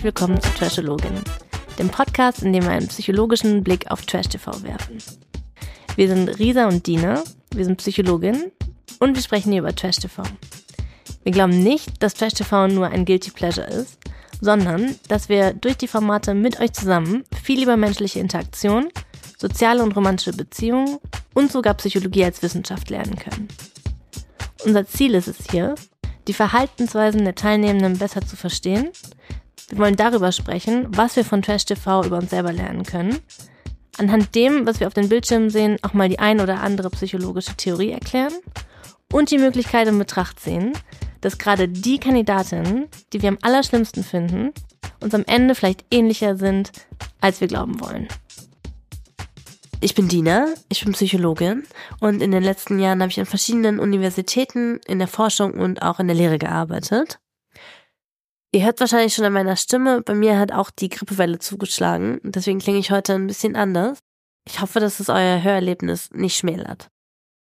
Herzlich willkommen zu Trashologin, dem Podcast, in dem wir einen psychologischen Blick auf Trash TV werfen. Wir sind Risa und Dina, wir sind Psychologin und wir sprechen hier über Trash TV. Wir glauben nicht, dass Trash TV nur ein Guilty Pleasure ist, sondern dass wir durch die Formate mit euch zusammen viel über menschliche Interaktion, soziale und romantische Beziehungen und sogar Psychologie als Wissenschaft lernen können. Unser Ziel ist es hier, die Verhaltensweisen der Teilnehmenden besser zu verstehen. Wir wollen darüber sprechen, was wir von Trash TV über uns selber lernen können. Anhand dem, was wir auf den Bildschirmen sehen, auch mal die ein oder andere psychologische Theorie erklären und die Möglichkeit in Betracht ziehen, dass gerade die Kandidatinnen, die wir am allerschlimmsten finden, uns am Ende vielleicht ähnlicher sind, als wir glauben wollen. Ich bin Dina, ich bin Psychologin und in den letzten Jahren habe ich an verschiedenen Universitäten in der Forschung und auch in der Lehre gearbeitet. Ihr hört wahrscheinlich schon an meiner Stimme, bei mir hat auch die Grippewelle zugeschlagen, deswegen klinge ich heute ein bisschen anders. Ich hoffe, dass es euer Hörerlebnis nicht schmälert.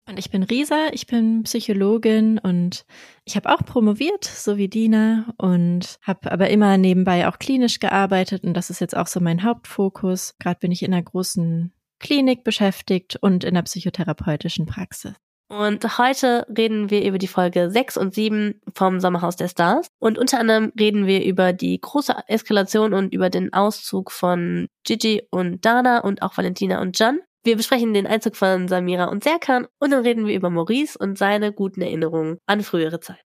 Und ich bin Risa, ich bin Psychologin und ich habe auch promoviert, so wie Dina, und habe aber immer nebenbei auch klinisch gearbeitet und das ist jetzt auch so mein Hauptfokus. Gerade bin ich in einer großen Klinik beschäftigt und in der psychotherapeutischen Praxis. Und heute reden wir über die Folge 6 und 7 vom Sommerhaus der Stars. Und unter anderem reden wir über die große Eskalation und über den Auszug von Gigi und Dana und auch Valentina und Jan. Wir besprechen den Einzug von Samira und Serkan und dann reden wir über Maurice und seine guten Erinnerungen an frühere Zeit.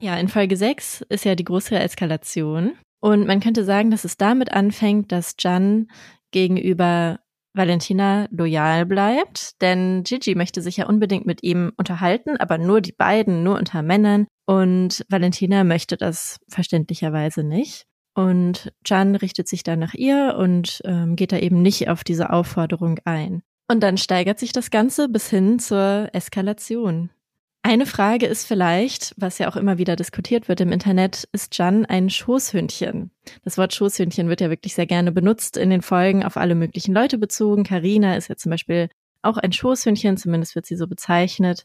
Ja, in Folge 6 ist ja die große Eskalation. Und man könnte sagen, dass es damit anfängt, dass Jan gegenüber Valentina loyal bleibt, denn Gigi möchte sich ja unbedingt mit ihm unterhalten, aber nur die beiden, nur unter Männern. Und Valentina möchte das verständlicherweise nicht. Und Jan richtet sich dann nach ihr und ähm, geht da eben nicht auf diese Aufforderung ein. Und dann steigert sich das Ganze bis hin zur Eskalation. Eine Frage ist vielleicht, was ja auch immer wieder diskutiert wird im Internet, ist Jan ein Schoßhündchen? Das Wort Schoßhündchen wird ja wirklich sehr gerne benutzt in den Folgen auf alle möglichen Leute bezogen. Karina ist ja zum Beispiel auch ein Schoßhündchen, zumindest wird sie so bezeichnet.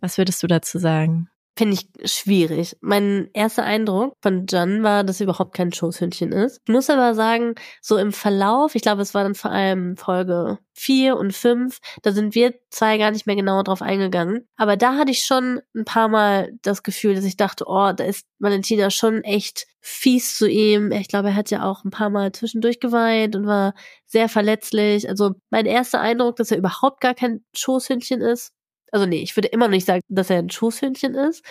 Was würdest du dazu sagen? Finde ich schwierig. Mein erster Eindruck von John war, dass er überhaupt kein Schoßhündchen ist. Ich muss aber sagen, so im Verlauf, ich glaube, es war dann vor allem Folge vier und fünf, da sind wir zwei gar nicht mehr genau drauf eingegangen. Aber da hatte ich schon ein paar Mal das Gefühl, dass ich dachte, oh, da ist Valentina schon echt fies zu ihm. Ich glaube, er hat ja auch ein paar Mal zwischendurch geweint und war sehr verletzlich. Also mein erster Eindruck, dass er überhaupt gar kein Schoßhündchen ist, also nee, ich würde immer noch nicht sagen, dass er ein Schoßhündchen ist.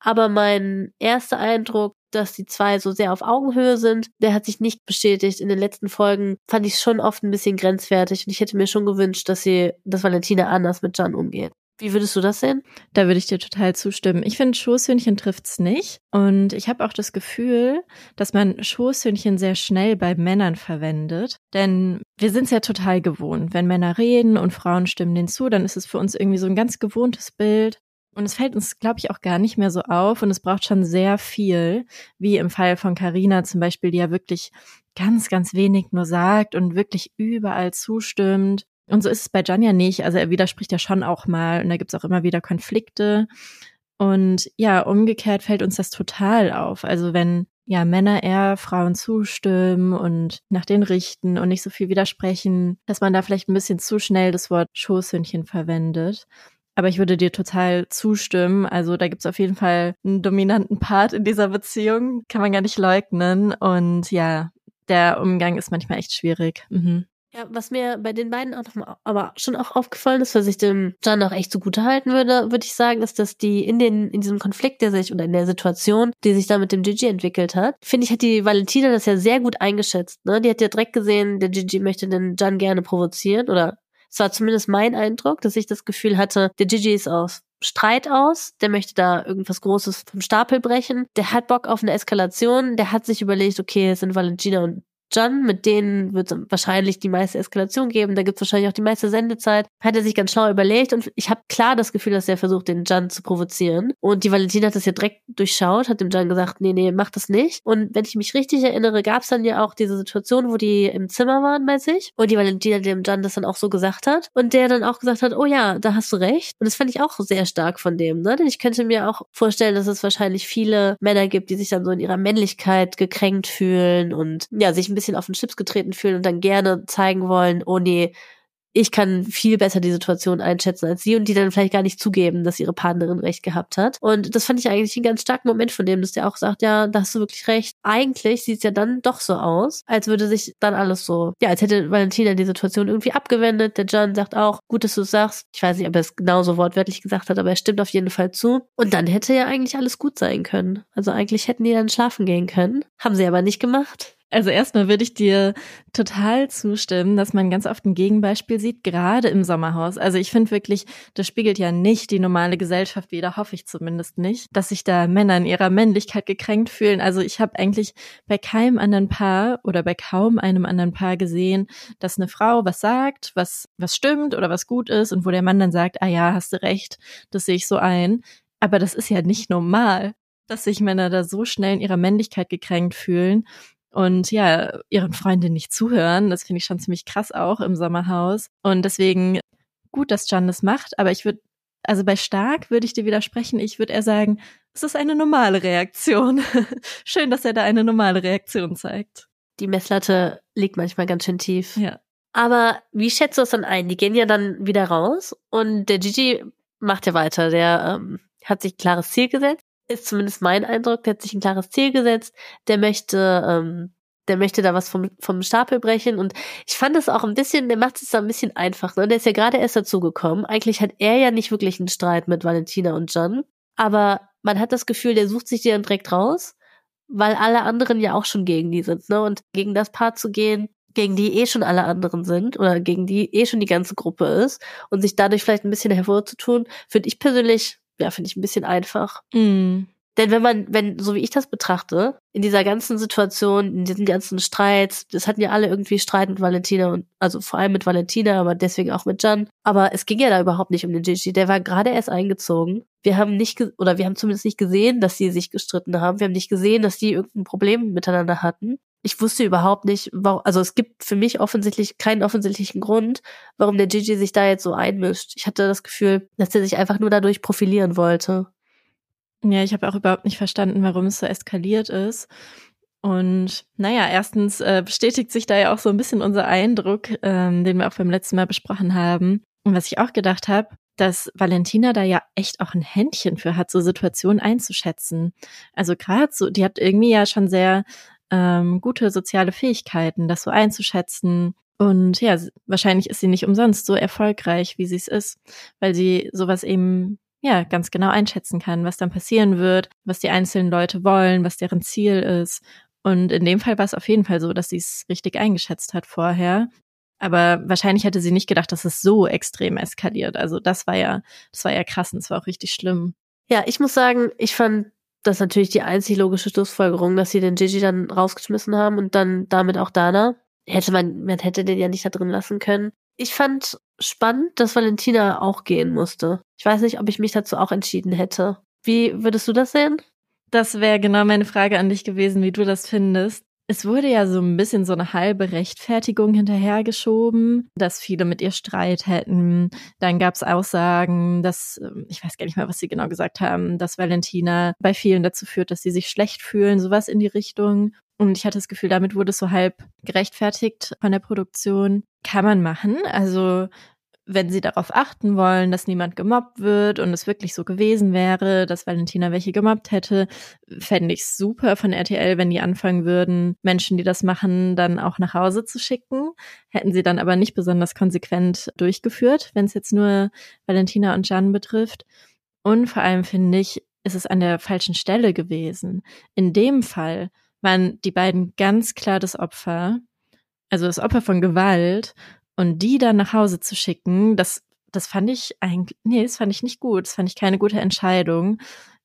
Aber mein erster Eindruck, dass die zwei so sehr auf Augenhöhe sind, der hat sich nicht bestätigt. In den letzten Folgen fand ich es schon oft ein bisschen grenzwertig und ich hätte mir schon gewünscht, dass sie, dass Valentina anders mit Jan umgeht. Wie würdest du das sehen? Da würde ich dir total zustimmen. Ich finde, Schoßhündchen trifft's nicht. Und ich habe auch das Gefühl, dass man Schoßhündchen sehr schnell bei Männern verwendet. Denn wir sind es ja total gewohnt. Wenn Männer reden und Frauen stimmen denen zu, dann ist es für uns irgendwie so ein ganz gewohntes Bild. Und es fällt uns, glaube ich, auch gar nicht mehr so auf. Und es braucht schon sehr viel, wie im Fall von Carina zum Beispiel, die ja wirklich ganz, ganz wenig nur sagt und wirklich überall zustimmt. Und so ist es bei Jan ja nicht. Also er widerspricht ja schon auch mal und da gibt's auch immer wieder Konflikte. Und ja, umgekehrt fällt uns das total auf. Also wenn ja Männer eher Frauen zustimmen und nach denen richten und nicht so viel widersprechen, dass man da vielleicht ein bisschen zu schnell das Wort Schoßhündchen verwendet. Aber ich würde dir total zustimmen. Also da gibt's auf jeden Fall einen dominanten Part in dieser Beziehung, kann man gar nicht leugnen. Und ja, der Umgang ist manchmal echt schwierig. Mhm. Ja, was mir bei den beiden auch noch aber schon auch aufgefallen ist, was ich dem John auch echt zugute halten würde, würde ich sagen, ist, dass die in den, in diesem Konflikt, der sich, oder in der Situation, die sich da mit dem Gigi entwickelt hat, finde ich, hat die Valentina das ja sehr gut eingeschätzt, ne? Die hat ja direkt gesehen, der Gigi möchte den John gerne provozieren, oder es war zumindest mein Eindruck, dass ich das Gefühl hatte, der Gigi ist aus Streit aus, der möchte da irgendwas Großes vom Stapel brechen, der hat Bock auf eine Eskalation, der hat sich überlegt, okay, es sind Valentina und Jan, mit denen wird es wahrscheinlich die meiste Eskalation geben, da gibt es wahrscheinlich auch die meiste Sendezeit. Hat er sich ganz schlau überlegt und ich habe klar das Gefühl, dass er versucht, den Jan zu provozieren. Und die Valentina hat das ja direkt durchschaut, hat dem Jan gesagt, nee, nee, mach das nicht. Und wenn ich mich richtig erinnere, gab es dann ja auch diese Situation, wo die im Zimmer waren bei sich und die Valentina dem Jan das dann auch so gesagt hat und der dann auch gesagt hat, oh ja, da hast du recht. Und das fand ich auch sehr stark von dem, ne? Denn ich könnte mir auch vorstellen, dass es wahrscheinlich viele Männer gibt, die sich dann so in ihrer Männlichkeit gekränkt fühlen und ja, sich ein bisschen auf den Chips getreten fühlen und dann gerne zeigen wollen, oh nee, ich kann viel besser die Situation einschätzen als sie und die dann vielleicht gar nicht zugeben, dass ihre Partnerin recht gehabt hat. Und das fand ich eigentlich einen ganz starken Moment von dem, dass der auch sagt, ja, da hast du wirklich recht. Eigentlich sieht es ja dann doch so aus, als würde sich dann alles so, ja, als hätte Valentina die Situation irgendwie abgewendet. Der John sagt auch, gut, dass du sagst. Ich weiß nicht, ob er es genauso wortwörtlich gesagt hat, aber er stimmt auf jeden Fall zu. Und dann hätte ja eigentlich alles gut sein können. Also eigentlich hätten die dann schlafen gehen können. Haben sie aber nicht gemacht. Also erstmal würde ich dir total zustimmen, dass man ganz oft ein Gegenbeispiel sieht, gerade im Sommerhaus. Also ich finde wirklich, das spiegelt ja nicht die normale Gesellschaft wider, hoffe ich zumindest nicht, dass sich da Männer in ihrer Männlichkeit gekränkt fühlen. Also ich habe eigentlich bei keinem anderen Paar oder bei kaum einem anderen Paar gesehen, dass eine Frau was sagt, was, was stimmt oder was gut ist und wo der Mann dann sagt, ah ja, hast du recht, das sehe ich so ein. Aber das ist ja nicht normal, dass sich Männer da so schnell in ihrer Männlichkeit gekränkt fühlen und ja, ihren Freundinnen nicht zuhören. Das finde ich schon ziemlich krass auch im Sommerhaus. Und deswegen gut, dass John das macht, aber ich würde, also bei Stark würde ich dir widersprechen. Ich würde eher sagen, es ist eine normale Reaktion. Schön, dass er da eine normale Reaktion zeigt. Die Messlatte liegt manchmal ganz schön tief. Ja. Aber wie schätzt du es dann ein? Die gehen ja dann wieder raus und der Gigi macht ja weiter. Der ähm, hat sich klares Ziel gesetzt ist zumindest mein Eindruck, der hat sich ein klares Ziel gesetzt, der möchte, ähm, der möchte da was vom, vom Stapel brechen und ich fand es auch ein bisschen, der macht es da ein bisschen einfach, ne? Der ist ja gerade erst dazugekommen. Eigentlich hat er ja nicht wirklich einen Streit mit Valentina und John, aber man hat das Gefühl, der sucht sich die dann direkt raus, weil alle anderen ja auch schon gegen die sind, ne? Und gegen das Paar zu gehen, gegen die eh schon alle anderen sind oder gegen die eh schon die ganze Gruppe ist und sich dadurch vielleicht ein bisschen hervorzutun, finde ich persönlich ja, finde ich ein bisschen einfach. Mm. Denn wenn man, wenn, so wie ich das betrachte, in dieser ganzen Situation, in diesen ganzen Streits, das hatten ja alle irgendwie Streit mit Valentina und, also vor allem mit Valentina, aber deswegen auch mit Jan. Aber es ging ja da überhaupt nicht um den Gigi. Der war gerade erst eingezogen. Wir haben nicht, oder wir haben zumindest nicht gesehen, dass sie sich gestritten haben. Wir haben nicht gesehen, dass die irgendein Problem miteinander hatten. Ich wusste überhaupt nicht, warum, also es gibt für mich offensichtlich keinen offensichtlichen Grund, warum der Gigi sich da jetzt so einmischt. Ich hatte das Gefühl, dass er sich einfach nur dadurch profilieren wollte. Ja, ich habe auch überhaupt nicht verstanden, warum es so eskaliert ist. Und naja, erstens äh, bestätigt sich da ja auch so ein bisschen unser Eindruck, ähm, den wir auch beim letzten Mal besprochen haben. Und was ich auch gedacht habe, dass Valentina da ja echt auch ein Händchen für hat, so Situationen einzuschätzen. Also gerade so, die hat irgendwie ja schon sehr ähm, gute soziale Fähigkeiten, das so einzuschätzen. Und ja, wahrscheinlich ist sie nicht umsonst so erfolgreich, wie sie es ist, weil sie sowas eben ja, ganz genau einschätzen kann, was dann passieren wird, was die einzelnen Leute wollen, was deren Ziel ist. Und in dem Fall war es auf jeden Fall so, dass sie es richtig eingeschätzt hat vorher. Aber wahrscheinlich hätte sie nicht gedacht, dass es so extrem eskaliert. Also das war ja, das war ja krass und es war auch richtig schlimm. Ja, ich muss sagen, ich fand das natürlich die einzig logische Schlussfolgerung, dass sie den Gigi dann rausgeschmissen haben und dann damit auch Dana. Hätte man, man hätte den ja nicht da drin lassen können. Ich fand spannend, dass Valentina auch gehen musste. Ich weiß nicht, ob ich mich dazu auch entschieden hätte. Wie würdest du das sehen? Das wäre genau meine Frage an dich gewesen, wie du das findest. Es wurde ja so ein bisschen so eine halbe Rechtfertigung hinterhergeschoben, dass viele mit ihr Streit hätten. Dann gab es Aussagen, dass, ähm, ich weiß gar nicht mehr, was sie genau gesagt haben, dass Valentina bei vielen dazu führt, dass sie sich schlecht fühlen, sowas in die Richtung. Und ich hatte das Gefühl, damit wurde es so halb gerechtfertigt von der Produktion. Kann man machen. Also wenn sie darauf achten wollen, dass niemand gemobbt wird und es wirklich so gewesen wäre, dass Valentina welche gemobbt hätte, fände ich super von RTL, wenn die anfangen würden, Menschen, die das machen, dann auch nach Hause zu schicken. Hätten sie dann aber nicht besonders konsequent durchgeführt, wenn es jetzt nur Valentina und Jan betrifft. Und vor allem finde ich, ist es an der falschen Stelle gewesen. In dem Fall waren die beiden ganz klar das Opfer, also das Opfer von Gewalt und die dann nach Hause zu schicken, das, das fand ich eigentlich, nee, das fand ich nicht gut. Das fand ich keine gute Entscheidung.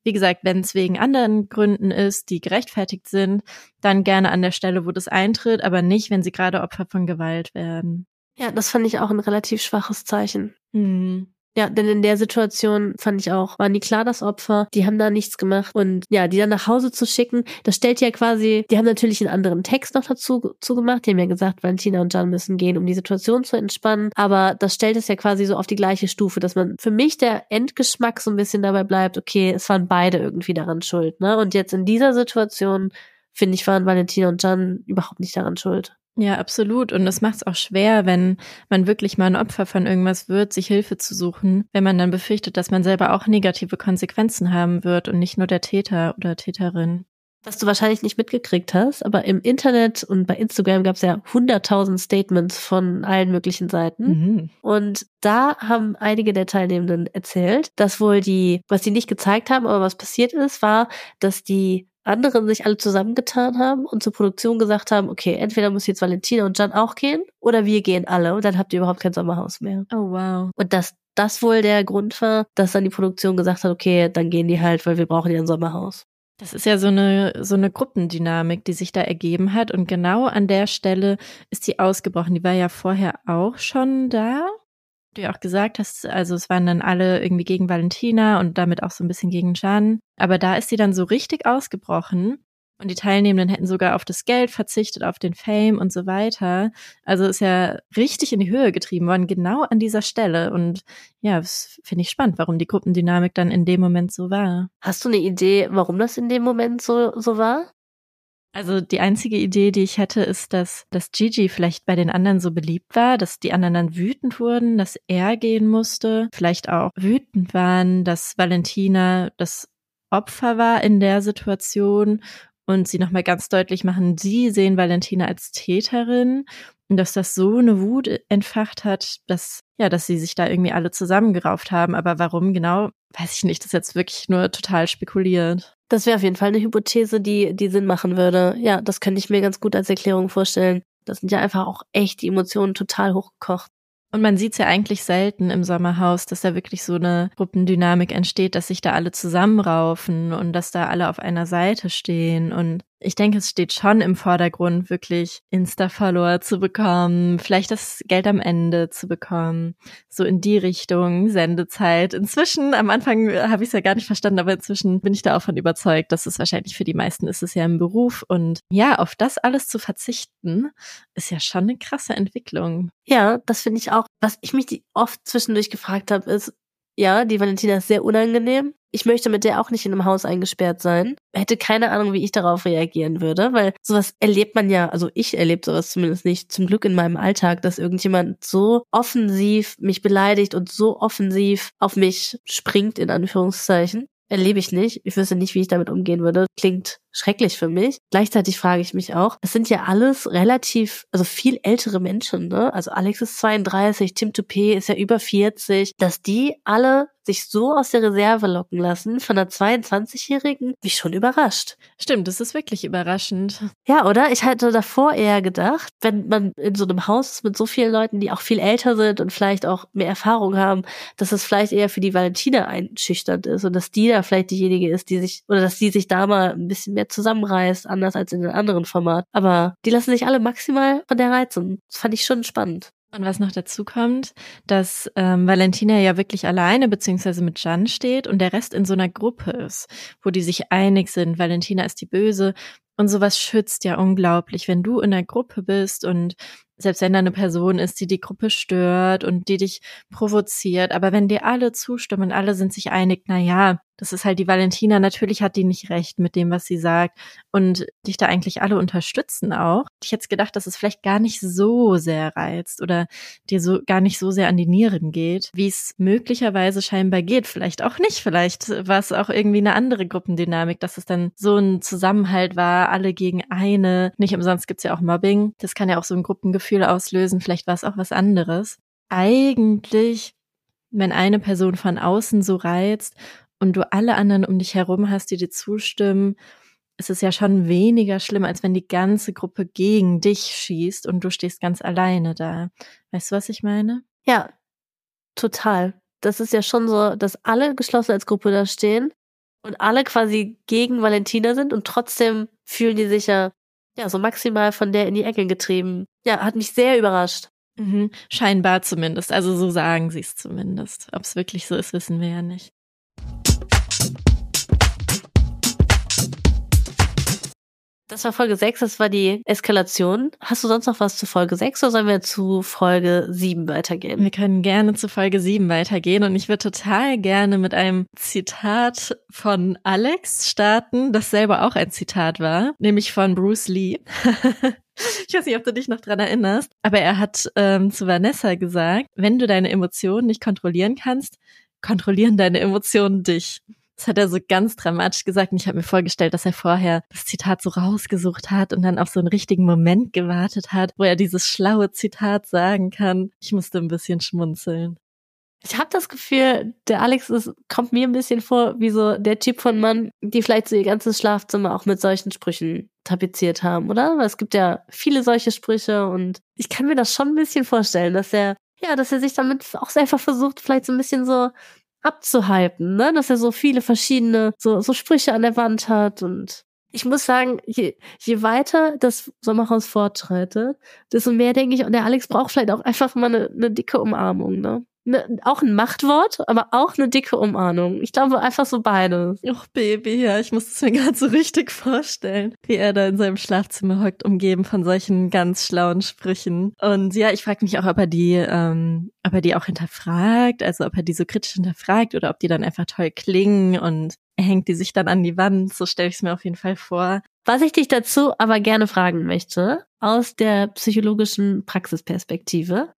Wie gesagt, wenn es wegen anderen Gründen ist, die gerechtfertigt sind, dann gerne an der Stelle, wo das eintritt, aber nicht, wenn sie gerade Opfer von Gewalt werden. Ja, das fand ich auch ein relativ schwaches Zeichen. Hm. Ja, denn in der Situation fand ich auch, waren die klar das Opfer, die haben da nichts gemacht und ja, die dann nach Hause zu schicken, das stellt ja quasi, die haben natürlich einen anderen Text noch dazu zugemacht, die haben ja gesagt, Valentina und Jan müssen gehen, um die Situation zu entspannen, aber das stellt es ja quasi so auf die gleiche Stufe, dass man für mich der Endgeschmack so ein bisschen dabei bleibt, okay, es waren beide irgendwie daran schuld, ne? Und jetzt in dieser Situation finde ich, waren Valentina und Jan überhaupt nicht daran schuld. Ja, absolut. Und es macht es auch schwer, wenn man wirklich mal ein Opfer von irgendwas wird, sich Hilfe zu suchen, wenn man dann befürchtet, dass man selber auch negative Konsequenzen haben wird und nicht nur der Täter oder Täterin. Was du wahrscheinlich nicht mitgekriegt hast, aber im Internet und bei Instagram gab es ja hunderttausend Statements von allen möglichen Seiten. Mhm. Und da haben einige der Teilnehmenden erzählt, dass wohl die, was sie nicht gezeigt haben, aber was passiert ist, war, dass die anderen sich alle zusammengetan haben und zur Produktion gesagt haben, okay, entweder muss jetzt Valentina und Jan auch gehen oder wir gehen alle und dann habt ihr überhaupt kein Sommerhaus mehr. Oh wow. Und dass das wohl der Grund war, dass dann die Produktion gesagt hat, okay, dann gehen die halt, weil wir brauchen ja ein Sommerhaus. Das ist ja so eine, so eine Gruppendynamik, die sich da ergeben hat. Und genau an der Stelle ist sie ausgebrochen. Die war ja vorher auch schon da. Du ja auch gesagt hast, also es waren dann alle irgendwie gegen Valentina und damit auch so ein bisschen gegen Jan. Aber da ist sie dann so richtig ausgebrochen. Und die Teilnehmenden hätten sogar auf das Geld verzichtet, auf den Fame und so weiter. Also ist ja richtig in die Höhe getrieben worden, genau an dieser Stelle. Und ja, das finde ich spannend, warum die Gruppendynamik dann in dem Moment so war. Hast du eine Idee, warum das in dem Moment so, so war? Also die einzige Idee, die ich hätte, ist, dass, dass Gigi vielleicht bei den anderen so beliebt war, dass die anderen dann wütend wurden, dass er gehen musste, vielleicht auch wütend waren, dass Valentina das Opfer war in der Situation und sie nochmal ganz deutlich machen, sie sehen Valentina als Täterin und dass das so eine Wut entfacht hat, dass, ja, dass sie sich da irgendwie alle zusammengerauft haben. Aber warum genau, weiß ich nicht. Das ist jetzt wirklich nur total spekuliert. Das wäre auf jeden Fall eine Hypothese, die, die Sinn machen würde. Ja, das könnte ich mir ganz gut als Erklärung vorstellen. Das sind ja einfach auch echt die Emotionen total hochgekocht. Und man sieht es ja eigentlich selten im Sommerhaus, dass da wirklich so eine Gruppendynamik entsteht, dass sich da alle zusammenraufen und dass da alle auf einer Seite stehen. Und ich denke, es steht schon im Vordergrund, wirklich Insta-Follower zu bekommen, vielleicht das Geld am Ende zu bekommen, so in die Richtung, Sendezeit. Inzwischen, am Anfang habe ich es ja gar nicht verstanden, aber inzwischen bin ich da auch von überzeugt, dass es wahrscheinlich für die meisten ist es ja im Beruf. Und ja, auf das alles zu verzichten, ist ja schon eine krasse Entwicklung. Ja, das finde ich auch. Was ich mich oft zwischendurch gefragt habe, ist, ja, die Valentina ist sehr unangenehm. Ich möchte mit der auch nicht in einem Haus eingesperrt sein. Hätte keine Ahnung, wie ich darauf reagieren würde, weil sowas erlebt man ja, also ich erlebe sowas zumindest nicht, zum Glück in meinem Alltag, dass irgendjemand so offensiv mich beleidigt und so offensiv auf mich springt, in Anführungszeichen. Erlebe ich nicht. Ich wüsste nicht, wie ich damit umgehen würde. Klingt schrecklich für mich. Gleichzeitig frage ich mich auch, das sind ja alles relativ, also viel ältere Menschen, ne? Also Alex ist 32, Tim Toupé ist ja über 40, dass die alle sich so aus der Reserve locken lassen von einer 22-Jährigen, mich schon überrascht. Stimmt, das ist wirklich überraschend. Ja, oder? Ich hatte davor eher gedacht, wenn man in so einem Haus ist mit so vielen Leuten, die auch viel älter sind und vielleicht auch mehr Erfahrung haben, dass es vielleicht eher für die Valentina einschüchternd ist und dass die da vielleicht diejenige ist, die sich, oder dass die sich da mal ein bisschen mehr zusammenreißt, anders als in den anderen Format. Aber die lassen sich alle maximal von der reizen. Das fand ich schon spannend. Und was noch dazu kommt, dass ähm, Valentina ja wirklich alleine beziehungsweise mit Jan steht und der Rest in so einer Gruppe ist, wo die sich einig sind. Valentina ist die Böse und sowas schützt ja unglaublich, wenn du in der Gruppe bist und selbst wenn da eine Person ist, die die Gruppe stört und die dich provoziert, aber wenn dir alle zustimmen, alle sind sich einig, na ja, das ist halt die Valentina, natürlich hat die nicht recht mit dem, was sie sagt und dich da eigentlich alle unterstützen auch. Ich hätte gedacht, dass es vielleicht gar nicht so sehr reizt oder dir so gar nicht so sehr an die Nieren geht, wie es möglicherweise scheinbar geht. Vielleicht auch nicht, vielleicht war es auch irgendwie eine andere Gruppendynamik, dass es dann so ein Zusammenhalt war, alle gegen eine. Nicht umsonst gibt's ja auch Mobbing. Das kann ja auch so ein Gruppengefühl auslösen. Vielleicht war es auch was anderes. Eigentlich, wenn eine Person von außen so reizt und du alle anderen um dich herum hast, die dir zustimmen, ist es ja schon weniger schlimm, als wenn die ganze Gruppe gegen dich schießt und du stehst ganz alleine da. Weißt du, was ich meine? Ja, total. Das ist ja schon so, dass alle geschlossen als Gruppe da stehen und alle quasi gegen Valentina sind und trotzdem fühlen die sich ja, ja, so maximal von der in die Ecke getrieben. Ja, hat mich sehr überrascht. Mhm. Scheinbar zumindest. Also so sagen sie es zumindest. Ob es wirklich so ist, wissen wir ja nicht. Das war Folge 6, das war die Eskalation. Hast du sonst noch was zu Folge 6 oder sollen wir zu Folge 7 weitergehen? Wir können gerne zu Folge 7 weitergehen und ich würde total gerne mit einem Zitat von Alex starten, das selber auch ein Zitat war, nämlich von Bruce Lee. ich weiß nicht, ob du dich noch dran erinnerst, aber er hat ähm, zu Vanessa gesagt, wenn du deine Emotionen nicht kontrollieren kannst, kontrollieren deine Emotionen dich. Das hat er so ganz dramatisch gesagt. Und ich habe mir vorgestellt, dass er vorher das Zitat so rausgesucht hat und dann auf so einen richtigen Moment gewartet hat, wo er dieses schlaue Zitat sagen kann. Ich musste ein bisschen schmunzeln. Ich habe das Gefühl, der Alex ist, kommt mir ein bisschen vor wie so der Typ von Mann, die vielleicht so ihr ganzes Schlafzimmer auch mit solchen Sprüchen tapeziert haben, oder? Weil es gibt ja viele solche Sprüche und ich kann mir das schon ein bisschen vorstellen, dass er, ja, dass er sich damit auch einfach versucht, vielleicht so ein bisschen so abzuhypen, ne? Dass er so viele verschiedene, so, so Sprüche an der Wand hat und ich muss sagen, je, je weiter das Sommerhaus fortschreitet, desto mehr denke ich, und der Alex braucht vielleicht auch einfach mal eine, eine dicke Umarmung, ne? Ne, auch ein Machtwort, aber auch eine dicke Umarmung. Ich glaube einfach so beides. Och, Baby, ja, ich muss es mir gerade so richtig vorstellen, wie er da in seinem Schlafzimmer hockt, umgeben von solchen ganz schlauen Sprüchen. Und ja, ich frage mich auch, ob er die, ähm, ob er die auch hinterfragt, also ob er die so kritisch hinterfragt oder ob die dann einfach toll klingen und er hängt die sich dann an die Wand. So stelle ich es mir auf jeden Fall vor. Was ich dich dazu aber gerne fragen möchte, aus der psychologischen Praxisperspektive,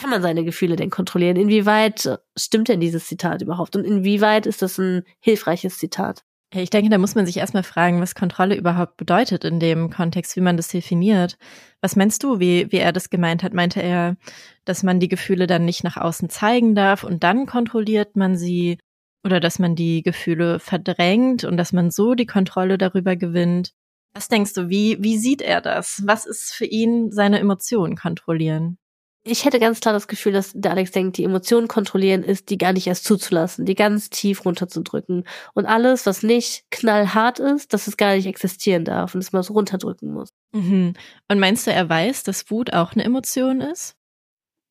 kann man seine Gefühle denn kontrollieren? Inwieweit stimmt denn dieses Zitat überhaupt? Und inwieweit ist das ein hilfreiches Zitat? Ich denke, da muss man sich erstmal fragen, was Kontrolle überhaupt bedeutet in dem Kontext, wie man das definiert. Was meinst du, wie, wie er das gemeint hat? Meinte er, dass man die Gefühle dann nicht nach außen zeigen darf und dann kontrolliert man sie? Oder dass man die Gefühle verdrängt und dass man so die Kontrolle darüber gewinnt? Was denkst du, wie, wie sieht er das? Was ist für ihn seine Emotionen kontrollieren? Ich hätte ganz klar das Gefühl, dass der Alex denkt, die Emotionen kontrollieren ist, die gar nicht erst zuzulassen, die ganz tief runterzudrücken. Und alles, was nicht knallhart ist, dass es gar nicht existieren darf und dass man es runterdrücken muss. Mhm. Und meinst du, er weiß, dass Wut auch eine Emotion ist?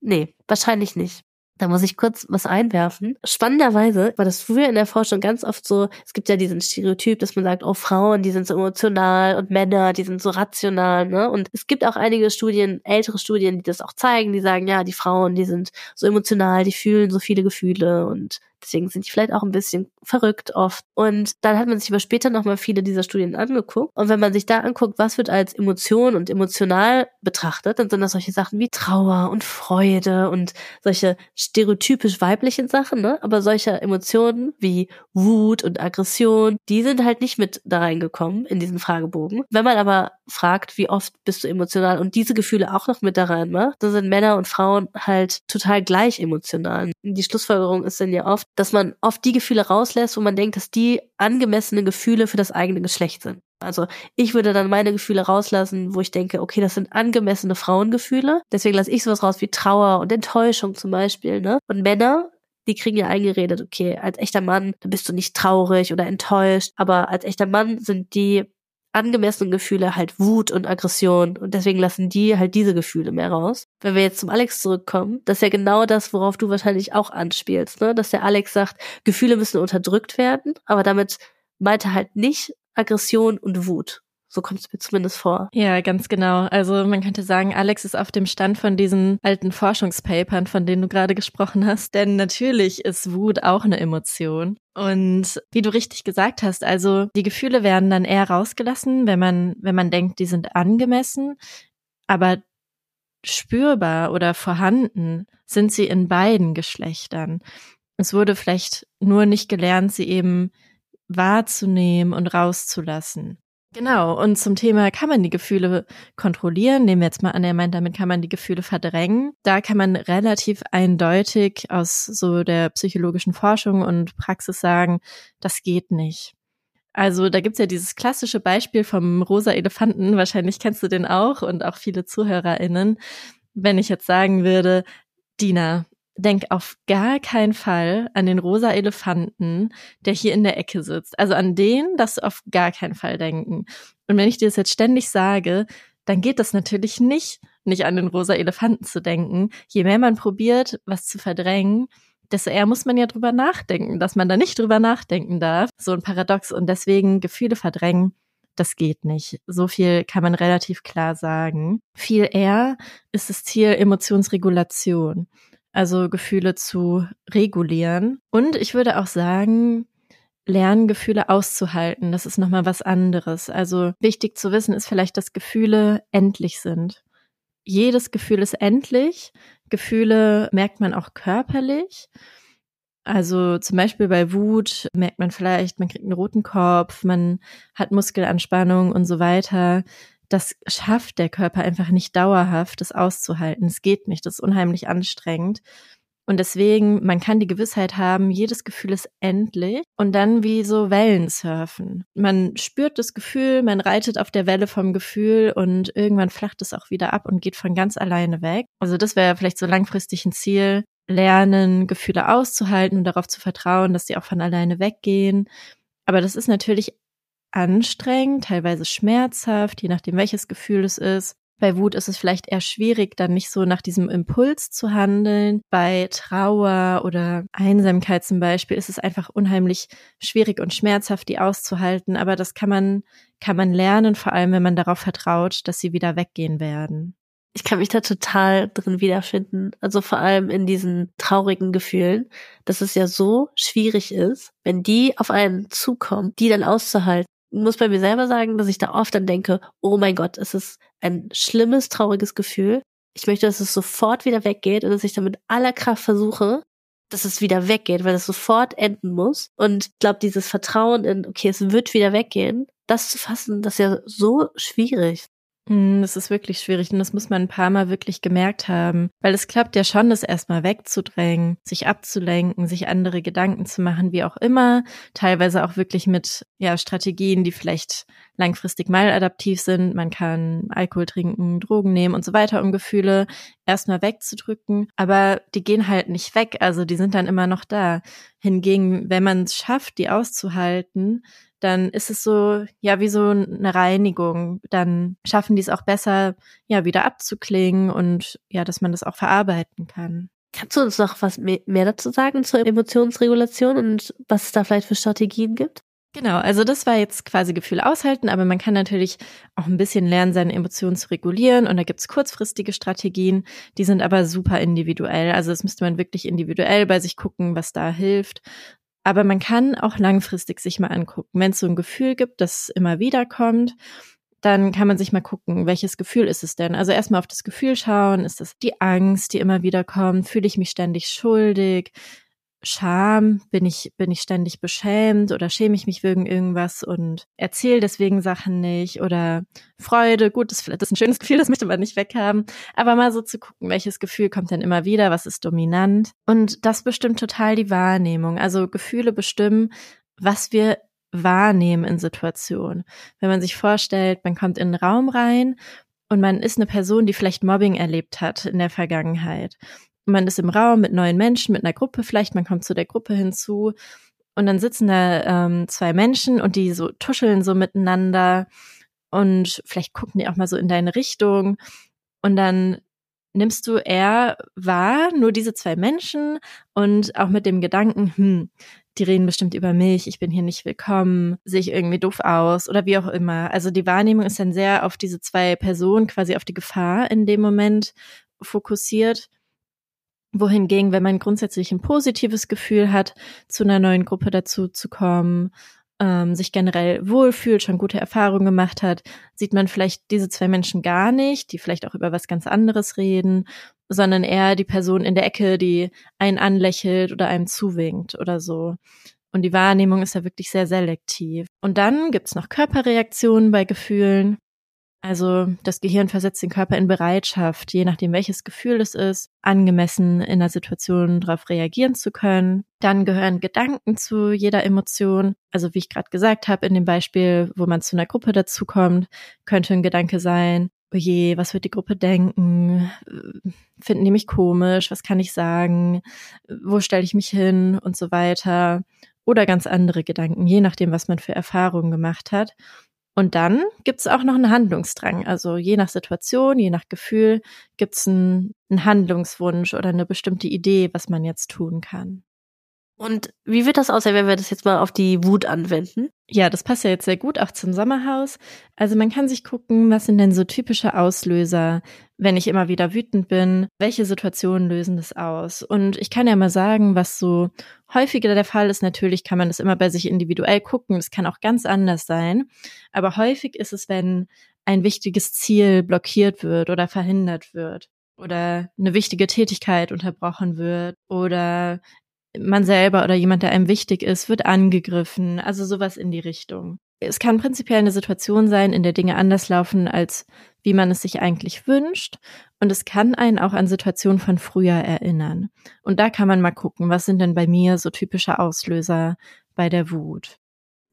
Nee, wahrscheinlich nicht. Da muss ich kurz was einwerfen. Spannenderweise war das früher in der Forschung ganz oft so, es gibt ja diesen Stereotyp, dass man sagt, oh, Frauen, die sind so emotional und Männer, die sind so rational, ne? Und es gibt auch einige Studien, ältere Studien, die das auch zeigen, die sagen, ja, die Frauen, die sind so emotional, die fühlen so viele Gefühle und Deswegen sind die vielleicht auch ein bisschen verrückt oft. Und dann hat man sich aber später nochmal viele dieser Studien angeguckt. Und wenn man sich da anguckt, was wird als Emotion und emotional betrachtet, dann sind das solche Sachen wie Trauer und Freude und solche stereotypisch weiblichen Sachen, ne? Aber solche Emotionen wie Wut und Aggression, die sind halt nicht mit da reingekommen in diesen Fragebogen. Wenn man aber fragt, wie oft bist du emotional und diese Gefühle auch noch mit da reinmacht, dann sind Männer und Frauen halt total gleich emotional. Die Schlussfolgerung ist dann ja oft, dass man oft die Gefühle rauslässt, wo man denkt, dass die angemessene Gefühle für das eigene Geschlecht sind. Also ich würde dann meine Gefühle rauslassen, wo ich denke, okay, das sind angemessene Frauengefühle. Deswegen lasse ich sowas raus wie Trauer und Enttäuschung zum Beispiel. Ne? Und Männer, die kriegen ja eingeredet, okay, als echter Mann, da bist du nicht traurig oder enttäuscht. Aber als echter Mann sind die angemessenen Gefühle halt Wut und Aggression und deswegen lassen die halt diese Gefühle mehr raus. Wenn wir jetzt zum Alex zurückkommen, das ist ja genau das, worauf du wahrscheinlich auch anspielst, ne? dass der Alex sagt, Gefühle müssen unterdrückt werden, aber damit meint er halt nicht Aggression und Wut. So kommt es mir zumindest vor. Ja, ganz genau. Also man könnte sagen, Alex ist auf dem Stand von diesen alten Forschungspapern, von denen du gerade gesprochen hast. Denn natürlich ist Wut auch eine Emotion. Und wie du richtig gesagt hast, also die Gefühle werden dann eher rausgelassen, wenn man, wenn man denkt, die sind angemessen. Aber spürbar oder vorhanden sind sie in beiden Geschlechtern. Es wurde vielleicht nur nicht gelernt, sie eben wahrzunehmen und rauszulassen. Genau, und zum Thema, kann man die Gefühle kontrollieren? Nehmen wir jetzt mal an, er meint, damit kann man die Gefühle verdrängen. Da kann man relativ eindeutig aus so der psychologischen Forschung und Praxis sagen, das geht nicht. Also da gibt's ja dieses klassische Beispiel vom rosa Elefanten, wahrscheinlich kennst du den auch und auch viele ZuhörerInnen. Wenn ich jetzt sagen würde, Dina, denk auf gar keinen Fall an den rosa Elefanten, der hier in der Ecke sitzt. Also an den du auf gar keinen Fall denken. Und wenn ich dir das jetzt ständig sage, dann geht das natürlich nicht, nicht an den rosa Elefanten zu denken. Je mehr man probiert, was zu verdrängen, desto eher muss man ja drüber nachdenken, dass man da nicht drüber nachdenken darf. So ein Paradox. Und deswegen Gefühle verdrängen, das geht nicht. So viel kann man relativ klar sagen. Viel eher ist das Ziel Emotionsregulation. Also Gefühle zu regulieren. Und ich würde auch sagen, lernen, Gefühle auszuhalten. Das ist nochmal was anderes. Also wichtig zu wissen ist vielleicht, dass Gefühle endlich sind. Jedes Gefühl ist endlich. Gefühle merkt man auch körperlich. Also zum Beispiel bei Wut merkt man vielleicht, man kriegt einen roten Kopf, man hat Muskelanspannung und so weiter. Das schafft der Körper einfach nicht dauerhaft, das auszuhalten. Es geht nicht, das ist unheimlich anstrengend. Und deswegen, man kann die Gewissheit haben, jedes Gefühl ist endlich und dann wie so Wellen surfen. Man spürt das Gefühl, man reitet auf der Welle vom Gefühl und irgendwann flacht es auch wieder ab und geht von ganz alleine weg. Also das wäre vielleicht so langfristig ein Ziel, lernen, Gefühle auszuhalten und darauf zu vertrauen, dass sie auch von alleine weggehen. Aber das ist natürlich anstrengend, teilweise schmerzhaft, je nachdem welches Gefühl es ist. Bei Wut ist es vielleicht eher schwierig, dann nicht so nach diesem Impuls zu handeln. Bei Trauer oder Einsamkeit zum Beispiel ist es einfach unheimlich schwierig und schmerzhaft, die auszuhalten. Aber das kann man, kann man lernen, vor allem wenn man darauf vertraut, dass sie wieder weggehen werden. Ich kann mich da total drin wiederfinden. Also vor allem in diesen traurigen Gefühlen, dass es ja so schwierig ist, wenn die auf einen zukommen, die dann auszuhalten muss bei mir selber sagen, dass ich da oft dann denke, oh mein Gott, es ist ein schlimmes, trauriges Gefühl. Ich möchte, dass es sofort wieder weggeht und dass ich dann mit aller Kraft versuche, dass es wieder weggeht, weil es sofort enden muss. Und ich glaube, dieses Vertrauen in, okay, es wird wieder weggehen, das zu fassen, das ist ja so schwierig. Hm, das ist wirklich schwierig und das muss man ein paar Mal wirklich gemerkt haben, weil es klappt ja schon, das erstmal wegzudrängen, sich abzulenken, sich andere Gedanken zu machen, wie auch immer, teilweise auch wirklich mit ja Strategien, die vielleicht langfristig maladaptiv sind. Man kann Alkohol trinken, Drogen nehmen und so weiter, um Gefühle erstmal wegzudrücken, aber die gehen halt nicht weg, also die sind dann immer noch da. Hingegen, wenn man es schafft, die auszuhalten, dann ist es so, ja, wie so eine Reinigung. Dann schaffen die es auch besser, ja, wieder abzuklingen und ja, dass man das auch verarbeiten kann. Kannst du uns noch was mehr dazu sagen zur Emotionsregulation und was es da vielleicht für Strategien gibt? Genau, also das war jetzt quasi Gefühl aushalten, aber man kann natürlich auch ein bisschen lernen, seine Emotionen zu regulieren und da gibt's kurzfristige Strategien, die sind aber super individuell. Also das müsste man wirklich individuell bei sich gucken, was da hilft. Aber man kann auch langfristig sich mal angucken. Wenn es so ein Gefühl gibt, das immer wieder kommt, dann kann man sich mal gucken, welches Gefühl ist es denn? Also erstmal auf das Gefühl schauen. Ist es die Angst, die immer wieder kommt? Fühle ich mich ständig schuldig? Scham, bin ich, bin ich ständig beschämt oder schäme ich mich wegen irgendwas und erzähle deswegen Sachen nicht oder Freude, gut, das, das ist ein schönes Gefühl, das möchte man nicht weghaben, aber mal so zu gucken, welches Gefühl kommt denn immer wieder, was ist dominant und das bestimmt total die Wahrnehmung. Also Gefühle bestimmen, was wir wahrnehmen in Situationen. Wenn man sich vorstellt, man kommt in einen Raum rein und man ist eine Person, die vielleicht Mobbing erlebt hat in der Vergangenheit man ist im Raum mit neuen Menschen, mit einer Gruppe vielleicht, man kommt zu der Gruppe hinzu und dann sitzen da ähm, zwei Menschen und die so tuscheln so miteinander und vielleicht gucken die auch mal so in deine Richtung und dann nimmst du eher wahr, nur diese zwei Menschen und auch mit dem Gedanken, hm, die reden bestimmt über mich, ich bin hier nicht willkommen, sehe ich irgendwie doof aus oder wie auch immer. Also die Wahrnehmung ist dann sehr auf diese zwei Personen, quasi auf die Gefahr in dem Moment fokussiert wohingegen, wenn man grundsätzlich ein positives Gefühl hat, zu einer neuen Gruppe dazu zu kommen, ähm, sich generell wohlfühlt, schon gute Erfahrungen gemacht hat, sieht man vielleicht diese zwei Menschen gar nicht, die vielleicht auch über was ganz anderes reden, sondern eher die Person in der Ecke, die einen anlächelt oder einem zuwinkt oder so. Und die Wahrnehmung ist ja wirklich sehr selektiv. Und dann gibt's noch Körperreaktionen bei Gefühlen. Also das Gehirn versetzt den Körper in Bereitschaft, je nachdem welches Gefühl es ist, angemessen in der Situation darauf reagieren zu können. Dann gehören Gedanken zu jeder Emotion. Also wie ich gerade gesagt habe, in dem Beispiel, wo man zu einer Gruppe dazukommt, könnte ein Gedanke sein, oje, was wird die Gruppe denken? Finden die mich komisch? Was kann ich sagen? Wo stelle ich mich hin? Und so weiter. Oder ganz andere Gedanken, je nachdem, was man für Erfahrungen gemacht hat. Und dann gibt es auch noch einen Handlungsdrang. Also je nach Situation, je nach Gefühl gibt es einen, einen Handlungswunsch oder eine bestimmte Idee, was man jetzt tun kann. Und wie wird das aussehen, wenn wir das jetzt mal auf die Wut anwenden? Ja, das passt ja jetzt sehr gut auch zum Sommerhaus. Also man kann sich gucken, was sind denn so typische Auslöser, wenn ich immer wieder wütend bin? Welche Situationen lösen das aus? Und ich kann ja mal sagen, was so häufiger der Fall ist. Natürlich kann man das immer bei sich individuell gucken. Es kann auch ganz anders sein. Aber häufig ist es, wenn ein wichtiges Ziel blockiert wird oder verhindert wird oder eine wichtige Tätigkeit unterbrochen wird oder man selber oder jemand, der einem wichtig ist, wird angegriffen. Also sowas in die Richtung. Es kann prinzipiell eine Situation sein, in der Dinge anders laufen, als wie man es sich eigentlich wünscht. Und es kann einen auch an Situationen von früher erinnern. Und da kann man mal gucken, was sind denn bei mir so typische Auslöser bei der Wut.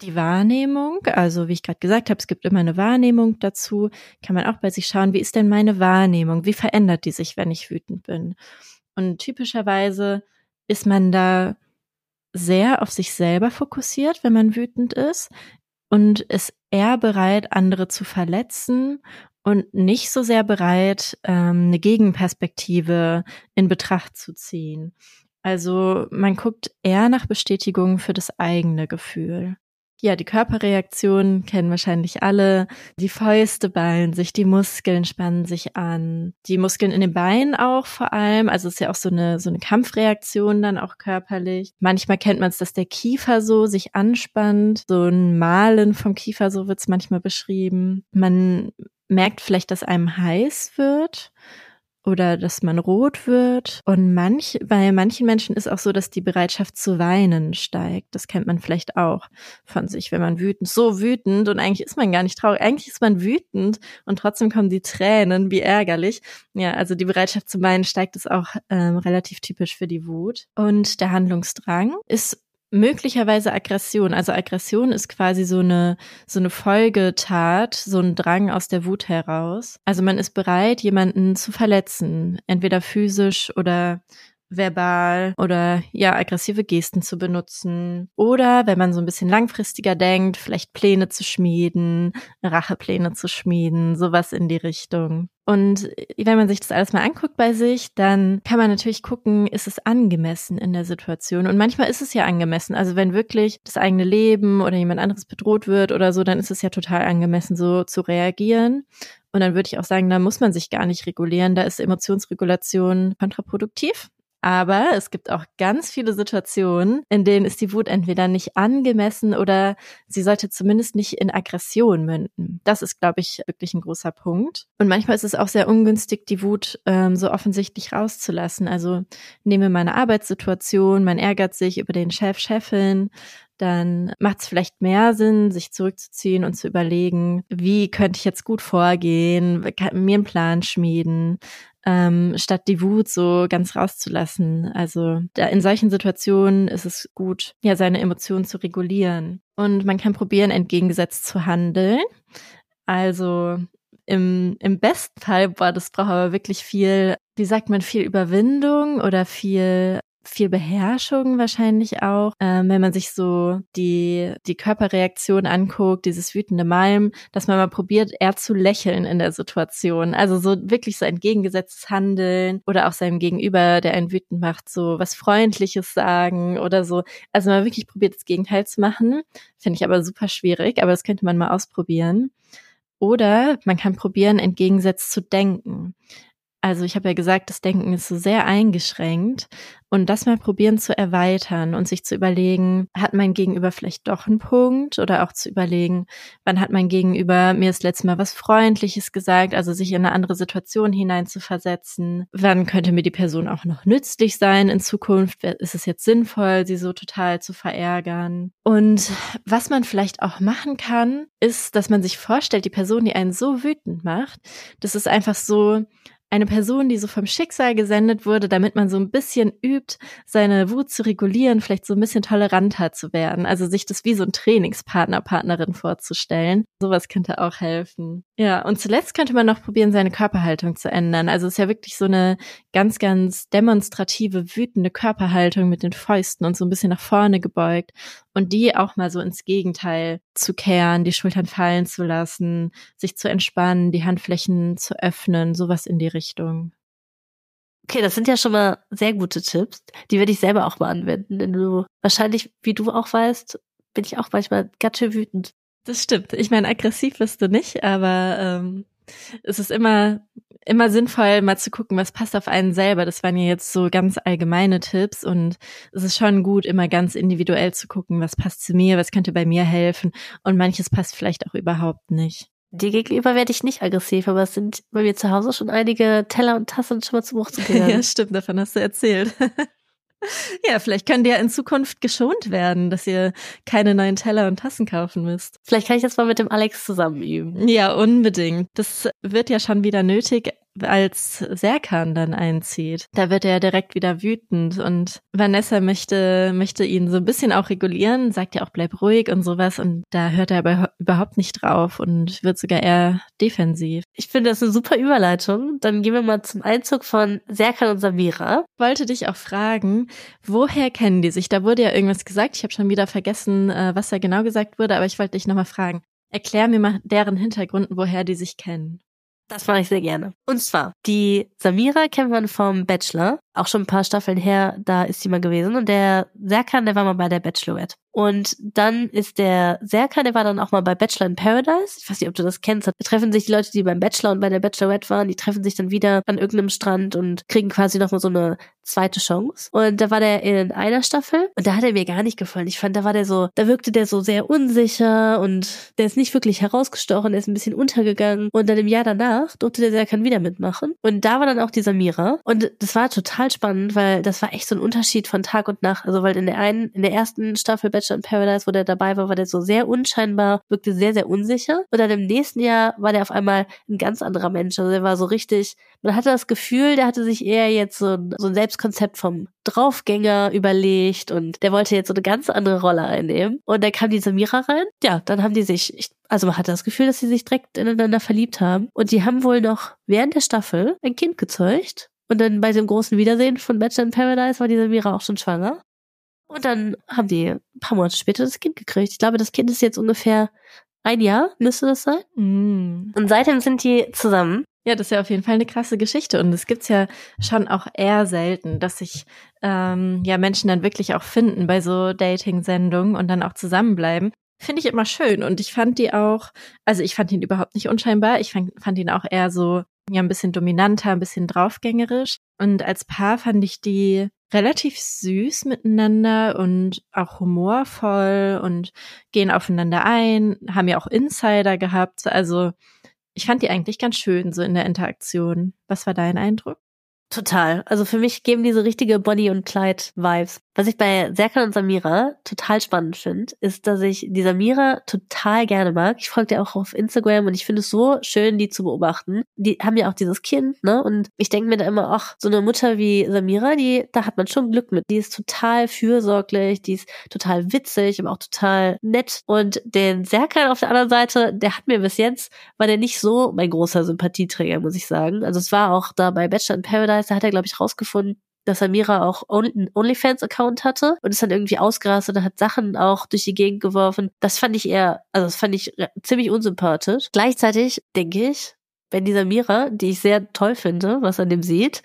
Die Wahrnehmung, also wie ich gerade gesagt habe, es gibt immer eine Wahrnehmung dazu, kann man auch bei sich schauen, wie ist denn meine Wahrnehmung? Wie verändert die sich, wenn ich wütend bin? Und typischerweise ist man da sehr auf sich selber fokussiert, wenn man wütend ist und ist eher bereit, andere zu verletzen und nicht so sehr bereit, ähm, eine Gegenperspektive in Betracht zu ziehen. Also man guckt eher nach Bestätigung für das eigene Gefühl. Ja, die Körperreaktionen kennen wahrscheinlich alle. Die Fäuste ballen sich, die Muskeln spannen sich an. Die Muskeln in den Beinen auch vor allem. Also es ist ja auch so eine, so eine Kampfreaktion dann auch körperlich. Manchmal kennt man es, dass der Kiefer so sich anspannt. So ein Malen vom Kiefer, so wird es manchmal beschrieben. Man merkt vielleicht, dass einem heiß wird oder dass man rot wird. Und manch, bei manchen Menschen ist auch so, dass die Bereitschaft zu weinen steigt. Das kennt man vielleicht auch von sich, wenn man wütend, so wütend und eigentlich ist man gar nicht traurig. Eigentlich ist man wütend und trotzdem kommen die Tränen, wie ärgerlich. Ja, also die Bereitschaft zu weinen steigt ist auch ähm, relativ typisch für die Wut. Und der Handlungsdrang ist möglicherweise Aggression. Also Aggression ist quasi so eine, so eine Folgetat, so ein Drang aus der Wut heraus. Also man ist bereit, jemanden zu verletzen, entweder physisch oder verbal oder ja aggressive Gesten zu benutzen oder wenn man so ein bisschen langfristiger denkt, vielleicht Pläne zu schmieden, Rachepläne zu schmieden, sowas in die Richtung. Und wenn man sich das alles mal anguckt bei sich, dann kann man natürlich gucken, ist es angemessen in der Situation? Und manchmal ist es ja angemessen. Also wenn wirklich das eigene Leben oder jemand anderes bedroht wird oder so, dann ist es ja total angemessen, so zu reagieren. Und dann würde ich auch sagen, da muss man sich gar nicht regulieren. Da ist Emotionsregulation kontraproduktiv. Aber es gibt auch ganz viele Situationen, in denen ist die Wut entweder nicht angemessen oder sie sollte zumindest nicht in Aggression münden. Das ist, glaube ich, wirklich ein großer Punkt. Und manchmal ist es auch sehr ungünstig, die Wut ähm, so offensichtlich rauszulassen. Also nehme meine Arbeitssituation, man ärgert sich über den Chef, Chefin, dann macht es vielleicht mehr Sinn, sich zurückzuziehen und zu überlegen, wie könnte ich jetzt gut vorgehen, mir einen Plan schmieden, ähm, statt die Wut so ganz rauszulassen. Also da in solchen Situationen ist es gut, ja, seine Emotionen zu regulieren. Und man kann probieren, entgegengesetzt zu handeln. Also im, im besten Fall, boah, das braucht aber wirklich viel, wie sagt man, viel Überwindung oder viel viel Beherrschung wahrscheinlich auch. Ähm, wenn man sich so die, die Körperreaktion anguckt, dieses wütende Malm, dass man mal probiert, eher zu lächeln in der Situation. Also so wirklich so entgegengesetztes Handeln oder auch seinem Gegenüber, der einen wütend macht, so was Freundliches sagen oder so. Also man wirklich probiert, das Gegenteil zu machen. Finde ich aber super schwierig, aber das könnte man mal ausprobieren. Oder man kann probieren, entgegensetzt zu denken. Also ich habe ja gesagt, das Denken ist so sehr eingeschränkt und das mal probieren zu erweitern und sich zu überlegen, hat mein Gegenüber vielleicht doch einen Punkt oder auch zu überlegen, wann hat mein Gegenüber mir das letzte Mal was Freundliches gesagt, also sich in eine andere Situation hinein zu versetzen. Wann könnte mir die Person auch noch nützlich sein in Zukunft? Ist es jetzt sinnvoll, sie so total zu verärgern? Und was man vielleicht auch machen kann, ist, dass man sich vorstellt, die Person, die einen so wütend macht, das ist einfach so, eine Person, die so vom Schicksal gesendet wurde, damit man so ein bisschen übt, seine Wut zu regulieren, vielleicht so ein bisschen toleranter zu werden. Also sich das wie so ein Trainingspartner, Partnerin vorzustellen. Sowas könnte auch helfen. Ja, und zuletzt könnte man noch probieren, seine Körperhaltung zu ändern. Also es ist ja wirklich so eine ganz, ganz demonstrative, wütende Körperhaltung mit den Fäusten und so ein bisschen nach vorne gebeugt. Und die auch mal so ins Gegenteil zu kehren, die Schultern fallen zu lassen, sich zu entspannen, die Handflächen zu öffnen, sowas in die Richtung. Okay, das sind ja schon mal sehr gute Tipps. Die werde ich selber auch mal anwenden. Denn du, wahrscheinlich, wie du auch weißt, bin ich auch manchmal ganz schön wütend. Das stimmt. Ich meine, aggressiv bist du nicht, aber ähm, es ist immer immer sinnvoll, mal zu gucken, was passt auf einen selber. Das waren ja jetzt so ganz allgemeine Tipps und es ist schon gut, immer ganz individuell zu gucken, was passt zu mir, was könnte bei mir helfen und manches passt vielleicht auch überhaupt nicht. Dir gegenüber werde ich nicht aggressiv, aber es sind bei mir zu Hause schon einige Teller und Tassen schon mal zu Bruch zu gehen. ja, stimmt, davon hast du erzählt. Ja, vielleicht könnt ihr ja in Zukunft geschont werden, dass ihr keine neuen Teller und Tassen kaufen müsst. Vielleicht kann ich das mal mit dem Alex zusammen üben. Ja, unbedingt. Das wird ja schon wieder nötig, als Serkan dann einzieht. Da wird er direkt wieder wütend und Vanessa möchte, möchte ihn so ein bisschen auch regulieren, sagt ja auch bleib ruhig und sowas und da hört er aber überhaupt nicht drauf und wird sogar eher defensiv. Ich finde das eine super Überleitung. Dann gehen wir mal zum Einzug von Serkan und Samira. Wollte dich auch fragen, woher kennen die sich? Da wurde ja irgendwas gesagt. Ich habe schon wieder vergessen, äh, was da genau gesagt wurde, aber ich wollte dich nochmal fragen. Erklär mir mal deren Hintergründen, woher die sich kennen. Das mache ich sehr gerne. Und zwar, die Samira kennt man vom Bachelor. Auch schon ein paar Staffeln her, da ist sie mal gewesen. Und der Serkan, der war mal bei der Bachelorette. Und dann ist der Serkan, der war dann auch mal bei Bachelor in Paradise. Ich weiß nicht, ob du das kennst. Da treffen sich die Leute, die beim Bachelor und bei der Bachelorette waren, die treffen sich dann wieder an irgendeinem Strand und kriegen quasi nochmal so eine zweite Chance. Und da war der in einer Staffel und da hat er mir gar nicht gefallen. Ich fand, da war der so, da wirkte der so sehr unsicher und der ist nicht wirklich herausgestochen, der ist ein bisschen untergegangen. Und dann im Jahr danach durfte der Serkan wieder mitmachen. Und da war dann auch die Samira. Und das war total spannend, weil das war echt so ein Unterschied von Tag und Nacht. Also weil in der einen, in der ersten Staffel Bachelor Bachelor in Paradise, wo der dabei war, war der so sehr unscheinbar, wirkte sehr, sehr unsicher. Und dann im nächsten Jahr war der auf einmal ein ganz anderer Mensch. Also der war so richtig, man hatte das Gefühl, der hatte sich eher jetzt so ein, so ein Selbstkonzept vom Draufgänger überlegt und der wollte jetzt so eine ganz andere Rolle einnehmen. Und dann kam die Samira rein. Ja, dann haben die sich, ich, also man hatte das Gefühl, dass sie sich direkt ineinander verliebt haben. Und die haben wohl noch während der Staffel ein Kind gezeugt. Und dann bei dem großen Wiedersehen von Bachelor in Paradise war die Samira auch schon schwanger. Und dann haben die ein paar Monate später das Kind gekriegt. Ich glaube, das Kind ist jetzt ungefähr ein Jahr, müsste das sein. Mm. Und seitdem sind die zusammen. Ja, das ist ja auf jeden Fall eine krasse Geschichte. Und es gibt's ja schon auch eher selten, dass sich ähm, ja Menschen dann wirklich auch finden bei so Dating-Sendungen und dann auch zusammenbleiben. Finde ich immer schön. Und ich fand die auch, also ich fand ihn überhaupt nicht unscheinbar. Ich fand, fand ihn auch eher so, ja, ein bisschen dominanter, ein bisschen draufgängerisch. Und als Paar fand ich die relativ süß miteinander und auch humorvoll und gehen aufeinander ein, haben ja auch Insider gehabt. Also ich fand die eigentlich ganz schön so in der Interaktion. Was war dein Eindruck? Total. Also für mich geben diese richtige Bonnie und Clyde Vibes. Was ich bei Serkan und Samira total spannend finde, ist, dass ich die Samira total gerne mag. Ich folge dir auch auf Instagram und ich finde es so schön, die zu beobachten. Die haben ja auch dieses Kind, ne? Und ich denke mir da immer, ach, so eine Mutter wie Samira, die, da hat man schon Glück mit. Die ist total fürsorglich, die ist total witzig, aber auch total nett. Und den Serkan auf der anderen Seite, der hat mir bis jetzt, war der nicht so mein großer Sympathieträger, muss ich sagen. Also es war auch da bei Bachelor in Paradise, da hat er, glaube ich, rausgefunden, dass Samira auch einen OnlyFans-Account hatte und ist dann irgendwie ausgerastet und hat Sachen auch durch die Gegend geworfen. Das fand ich eher, also das fand ich ziemlich unsympathisch. Gleichzeitig denke ich, wenn die Samira, die ich sehr toll finde, was an dem sieht,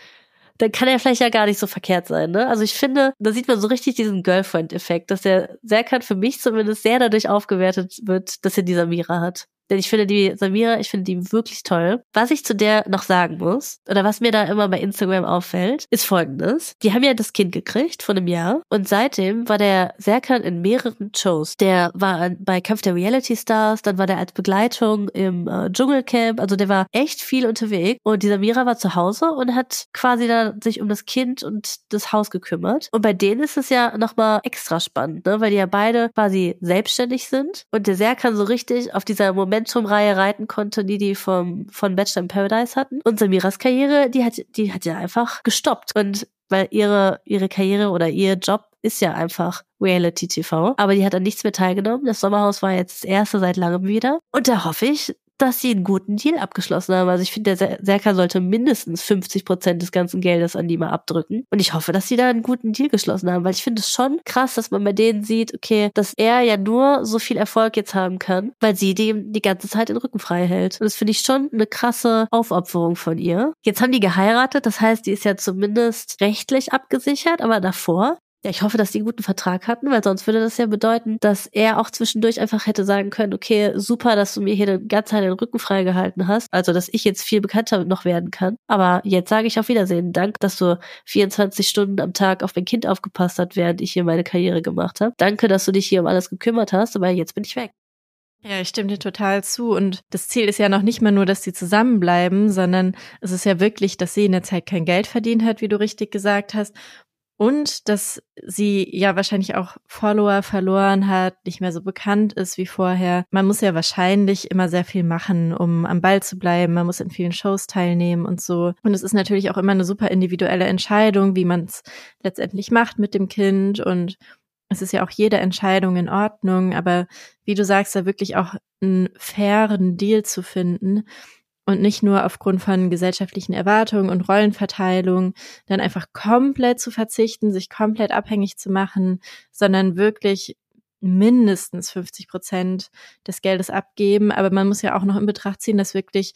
dann kann er vielleicht ja gar nicht so verkehrt sein, ne? Also ich finde, da sieht man so richtig diesen Girlfriend-Effekt, dass der Serkan für mich zumindest sehr dadurch aufgewertet wird, dass er die Samira hat. Denn ich finde die Samira, ich finde die wirklich toll. Was ich zu der noch sagen muss, oder was mir da immer bei Instagram auffällt, ist folgendes. Die haben ja das Kind gekriegt von einem Jahr und seitdem war der Serkan in mehreren Shows. Der war bei Kampf der Reality Stars, dann war der als Begleitung im äh, Dschungelcamp, also der war echt viel unterwegs und die Samira war zu Hause und hat quasi da sich um das Kind und das Haus gekümmert. Und bei denen ist es ja nochmal extra spannend, ne? weil die ja beide quasi selbstständig sind und der Serkan so richtig auf dieser Moment Momentum-Reihe reiten konnte, die die vom, von Bachelor in Paradise hatten. Und Samiras Karriere, die hat, die hat ja einfach gestoppt. Und weil ihre, ihre Karriere oder ihr Job ist ja einfach Reality TV. Aber die hat an nichts mehr teilgenommen. Das Sommerhaus war jetzt das erste seit langem wieder. Und da hoffe ich, dass sie einen guten Deal abgeschlossen haben. Also ich finde, der Serkan sollte mindestens 50 Prozent des ganzen Geldes an die mal abdrücken. Und ich hoffe, dass sie da einen guten Deal geschlossen haben, weil ich finde es schon krass, dass man bei denen sieht, okay, dass er ja nur so viel Erfolg jetzt haben kann, weil sie dem die ganze Zeit den Rücken frei hält. Und das finde ich schon eine krasse Aufopferung von ihr. Jetzt haben die geheiratet, das heißt, die ist ja zumindest rechtlich abgesichert, aber davor ja, ich hoffe, dass die einen guten Vertrag hatten, weil sonst würde das ja bedeuten, dass er auch zwischendurch einfach hätte sagen können, okay, super, dass du mir hier die ganze Zeit den Rücken freigehalten hast, also dass ich jetzt viel bekannter noch werden kann. Aber jetzt sage ich auf Wiedersehen. Dank, dass du 24 Stunden am Tag auf mein Kind aufgepasst hast, während ich hier meine Karriere gemacht habe. Danke, dass du dich hier um alles gekümmert hast, aber jetzt bin ich weg. Ja, ich stimme dir total zu. Und das Ziel ist ja noch nicht mal nur, dass sie zusammenbleiben, sondern es ist ja wirklich, dass sie in der Zeit kein Geld verdient hat, wie du richtig gesagt hast, und dass sie ja wahrscheinlich auch Follower verloren hat, nicht mehr so bekannt ist wie vorher. Man muss ja wahrscheinlich immer sehr viel machen, um am Ball zu bleiben. Man muss in vielen Shows teilnehmen und so. Und es ist natürlich auch immer eine super individuelle Entscheidung, wie man es letztendlich macht mit dem Kind. Und es ist ja auch jede Entscheidung in Ordnung. Aber wie du sagst, da wirklich auch einen fairen Deal zu finden und nicht nur aufgrund von gesellschaftlichen Erwartungen und Rollenverteilung dann einfach komplett zu verzichten, sich komplett abhängig zu machen, sondern wirklich mindestens 50 Prozent des Geldes abgeben. Aber man muss ja auch noch in Betracht ziehen, dass wirklich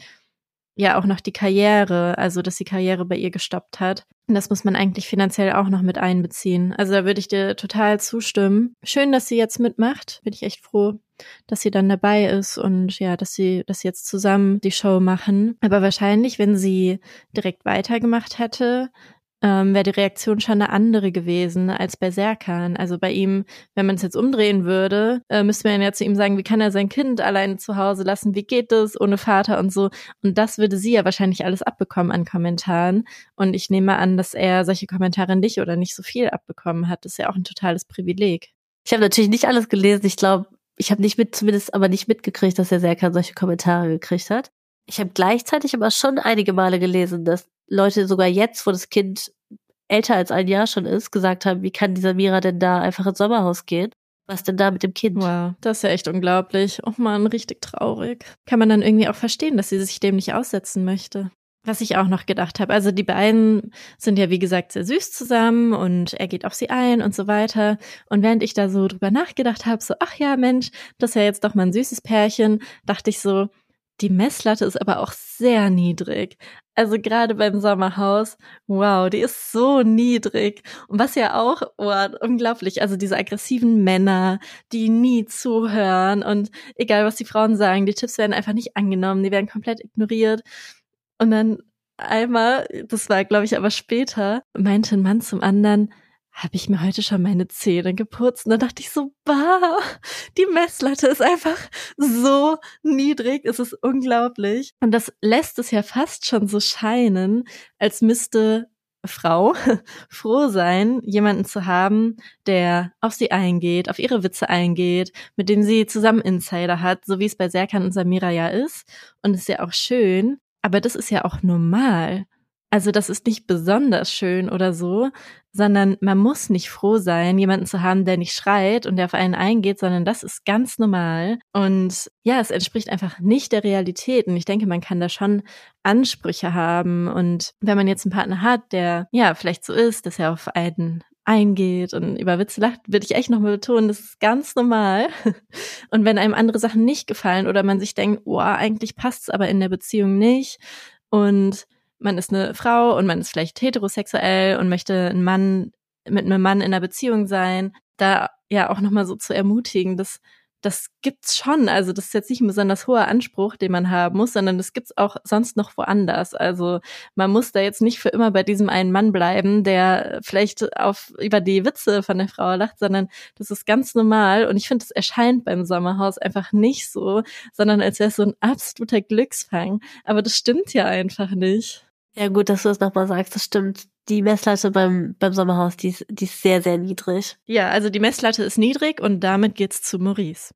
ja auch noch die Karriere, also dass die Karriere bei ihr gestoppt hat. Und das muss man eigentlich finanziell auch noch mit einbeziehen. Also da würde ich dir total zustimmen. Schön, dass sie jetzt mitmacht. Bin ich echt froh, dass sie dann dabei ist und ja, dass sie das jetzt zusammen die Show machen. Aber wahrscheinlich, wenn sie direkt weitergemacht hätte, ähm, wäre die Reaktion schon eine andere gewesen als bei Serkan. Also bei ihm, wenn man es jetzt umdrehen würde, äh, müsste man ja zu ihm sagen, wie kann er sein Kind alleine zu Hause lassen? Wie geht das ohne Vater und so? Und das würde sie ja wahrscheinlich alles abbekommen an Kommentaren. Und ich nehme an, dass er solche Kommentare nicht oder nicht so viel abbekommen hat. Das ist ja auch ein totales Privileg. Ich habe natürlich nicht alles gelesen. Ich glaube, ich habe nicht mit, zumindest aber nicht mitgekriegt, dass der Serkan solche Kommentare gekriegt hat. Ich habe gleichzeitig aber schon einige Male gelesen, dass Leute sogar jetzt, wo das Kind älter als ein Jahr schon ist, gesagt haben, wie kann dieser Mira denn da einfach ins Sommerhaus gehen? Was denn da mit dem Kind? Wow, das ist ja echt unglaublich. Oh man, richtig traurig. Kann man dann irgendwie auch verstehen, dass sie sich dem nicht aussetzen möchte. Was ich auch noch gedacht habe, also die beiden sind ja wie gesagt sehr süß zusammen und er geht auf sie ein und so weiter. Und während ich da so drüber nachgedacht habe, so, ach ja, Mensch, das ist ja jetzt doch mal ein süßes Pärchen, dachte ich so, die Messlatte ist aber auch sehr niedrig. Also gerade beim Sommerhaus, wow, die ist so niedrig. Und was ja auch, wow, unglaublich, also diese aggressiven Männer, die nie zuhören und egal was die Frauen sagen, die Tipps werden einfach nicht angenommen, die werden komplett ignoriert. Und dann einmal, das war glaube ich aber später, meinte ein Mann zum anderen, habe ich mir heute schon meine Zähne geputzt? Und dann dachte ich so, bah, die Messlatte ist einfach so niedrig, es ist unglaublich. Und das lässt es ja fast schon so scheinen, als müsste Frau froh sein, jemanden zu haben, der auf sie eingeht, auf ihre Witze eingeht, mit dem sie zusammen Insider hat, so wie es bei Serkan und Samira ja ist. Und ist ja auch schön. Aber das ist ja auch normal. Also das ist nicht besonders schön oder so, sondern man muss nicht froh sein, jemanden zu haben, der nicht schreit und der auf einen eingeht, sondern das ist ganz normal. Und ja, es entspricht einfach nicht der Realität. Und ich denke, man kann da schon Ansprüche haben. Und wenn man jetzt einen Partner hat, der ja vielleicht so ist, dass er auf einen eingeht und über Witze lacht, würde ich echt nochmal betonen, das ist ganz normal. Und wenn einem andere Sachen nicht gefallen oder man sich denkt, oh, eigentlich passt es aber in der Beziehung nicht und man ist eine Frau und man ist vielleicht heterosexuell und möchte einen Mann mit einem Mann in einer Beziehung sein, da ja auch nochmal so zu ermutigen, dass das gibt's schon. Also das ist jetzt nicht ein besonders hoher Anspruch, den man haben muss, sondern das gibt's auch sonst noch woanders. Also man muss da jetzt nicht für immer bei diesem einen Mann bleiben, der vielleicht auf über die Witze von der Frau lacht, sondern das ist ganz normal. Und ich finde, es erscheint beim Sommerhaus einfach nicht so, sondern als wäre es so ein absoluter Glücksfang. Aber das stimmt ja einfach nicht. Ja, gut, dass du das nochmal sagst, das stimmt. Die Messlatte beim, beim Sommerhaus, die ist, die ist sehr, sehr niedrig. Ja, also die Messlatte ist niedrig und damit geht's zu Maurice.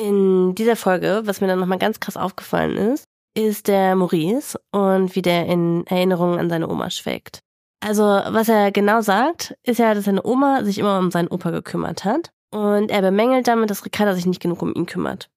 In dieser Folge, was mir dann nochmal ganz krass aufgefallen ist, ist der Maurice und wie der in Erinnerungen an seine Oma schwelgt. Also, was er genau sagt, ist ja, dass seine Oma sich immer um seinen Opa gekümmert hat. Und er bemängelt damit, dass Ricarda sich nicht genug um ihn kümmert.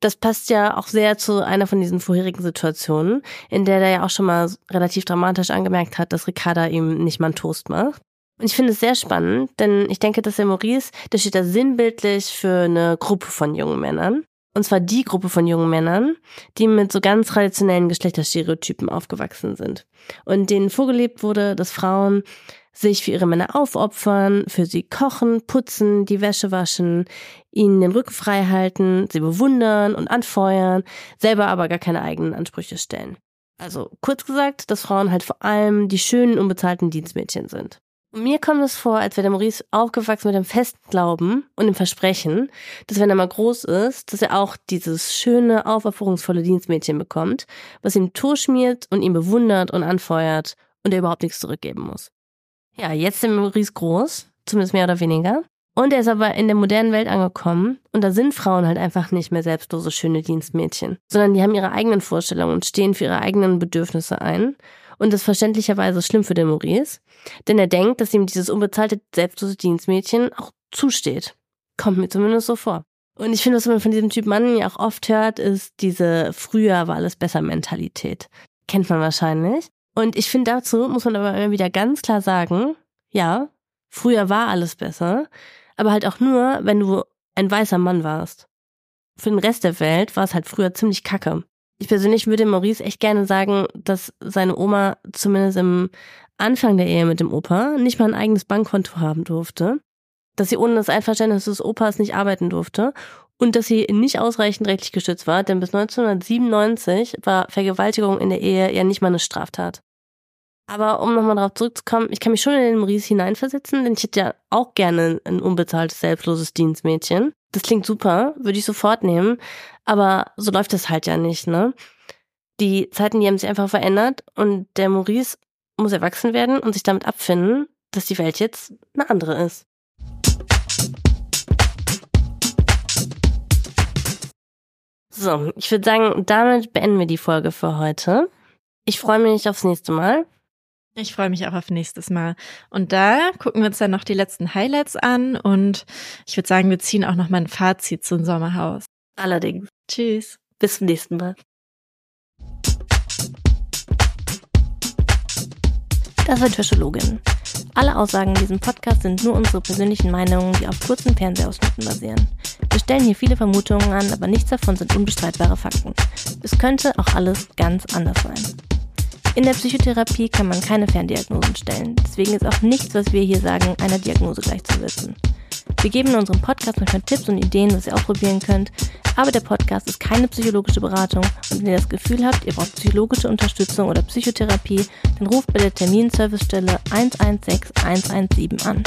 Das passt ja auch sehr zu einer von diesen vorherigen Situationen, in der er ja auch schon mal relativ dramatisch angemerkt hat, dass Ricarda ihm nicht mal einen Toast macht. Und ich finde es sehr spannend, denn ich denke, dass der Maurice, der steht da sinnbildlich für eine Gruppe von jungen Männern. Und zwar die Gruppe von jungen Männern, die mit so ganz traditionellen Geschlechterstereotypen aufgewachsen sind. Und denen vorgelebt wurde, dass Frauen sich für ihre Männer aufopfern, für sie kochen, putzen, die Wäsche waschen, ihnen den Rücken frei halten, sie bewundern und anfeuern, selber aber gar keine eigenen Ansprüche stellen. Also kurz gesagt, dass Frauen halt vor allem die schönen, unbezahlten Dienstmädchen sind. Und mir kommt es vor, als wäre der Maurice aufgewachsen mit dem festen Glauben und dem Versprechen, dass wenn er mal groß ist, dass er auch dieses schöne, aufopferungsvolle Dienstmädchen bekommt, was ihm Tor schmiert und ihn bewundert und anfeuert und er überhaupt nichts zurückgeben muss. Ja, jetzt ist der Maurice groß, zumindest mehr oder weniger. Und er ist aber in der modernen Welt angekommen und da sind Frauen halt einfach nicht mehr selbstlose, schöne Dienstmädchen, sondern die haben ihre eigenen Vorstellungen und stehen für ihre eigenen Bedürfnisse ein und das ist verständlicherweise schlimm für den Maurice, denn er denkt, dass ihm dieses unbezahlte, selbstlose Dienstmädchen auch zusteht. Kommt mir zumindest so vor. Und ich finde, was man von diesem Typ Mann ja auch oft hört, ist diese früher war alles besser Mentalität. Kennt man wahrscheinlich. Und ich finde, dazu muss man aber immer wieder ganz klar sagen, ja, früher war alles besser, aber halt auch nur, wenn du ein weißer Mann warst. Für den Rest der Welt war es halt früher ziemlich kacke. Ich persönlich würde Maurice echt gerne sagen, dass seine Oma zumindest im Anfang der Ehe mit dem Opa nicht mal ein eigenes Bankkonto haben durfte, dass sie ohne das Einverständnis des Opas nicht arbeiten durfte und dass sie nicht ausreichend rechtlich geschützt war, denn bis 1997 war Vergewaltigung in der Ehe ja nicht mal eine Straftat. Aber um nochmal darauf zurückzukommen, ich kann mich schon in den Maurice hineinversetzen, denn ich hätte ja auch gerne ein unbezahltes, selbstloses Dienstmädchen. Das klingt super, würde ich sofort nehmen. Aber so läuft das halt ja nicht, ne? Die Zeiten, die haben sich einfach verändert und der Maurice muss erwachsen werden und sich damit abfinden, dass die Welt jetzt eine andere ist. So, ich würde sagen, damit beenden wir die Folge für heute. Ich freue mich aufs nächste Mal. Ich freue mich auch auf nächstes Mal. Und da gucken wir uns dann noch die letzten Highlights an und ich würde sagen, wir ziehen auch noch mal ein Fazit zum Sommerhaus. Allerdings. Tschüss. Bis zum nächsten Mal. Das war Trashologin. Alle Aussagen in diesem Podcast sind nur unsere persönlichen Meinungen, die auf kurzen Fernsehausschnitten basieren. Wir stellen hier viele Vermutungen an, aber nichts davon sind unbestreitbare Fakten. Es könnte auch alles ganz anders sein. In der Psychotherapie kann man keine Ferndiagnosen stellen. Deswegen ist auch nichts, was wir hier sagen, einer Diagnose gleichzusetzen. Wir geben in unserem Podcast manchmal Tipps und Ideen, was ihr ausprobieren könnt, aber der Podcast ist keine psychologische Beratung und wenn ihr das Gefühl habt, ihr braucht psychologische Unterstützung oder Psychotherapie, dann ruft bei der Terminservicestelle 116 117 an.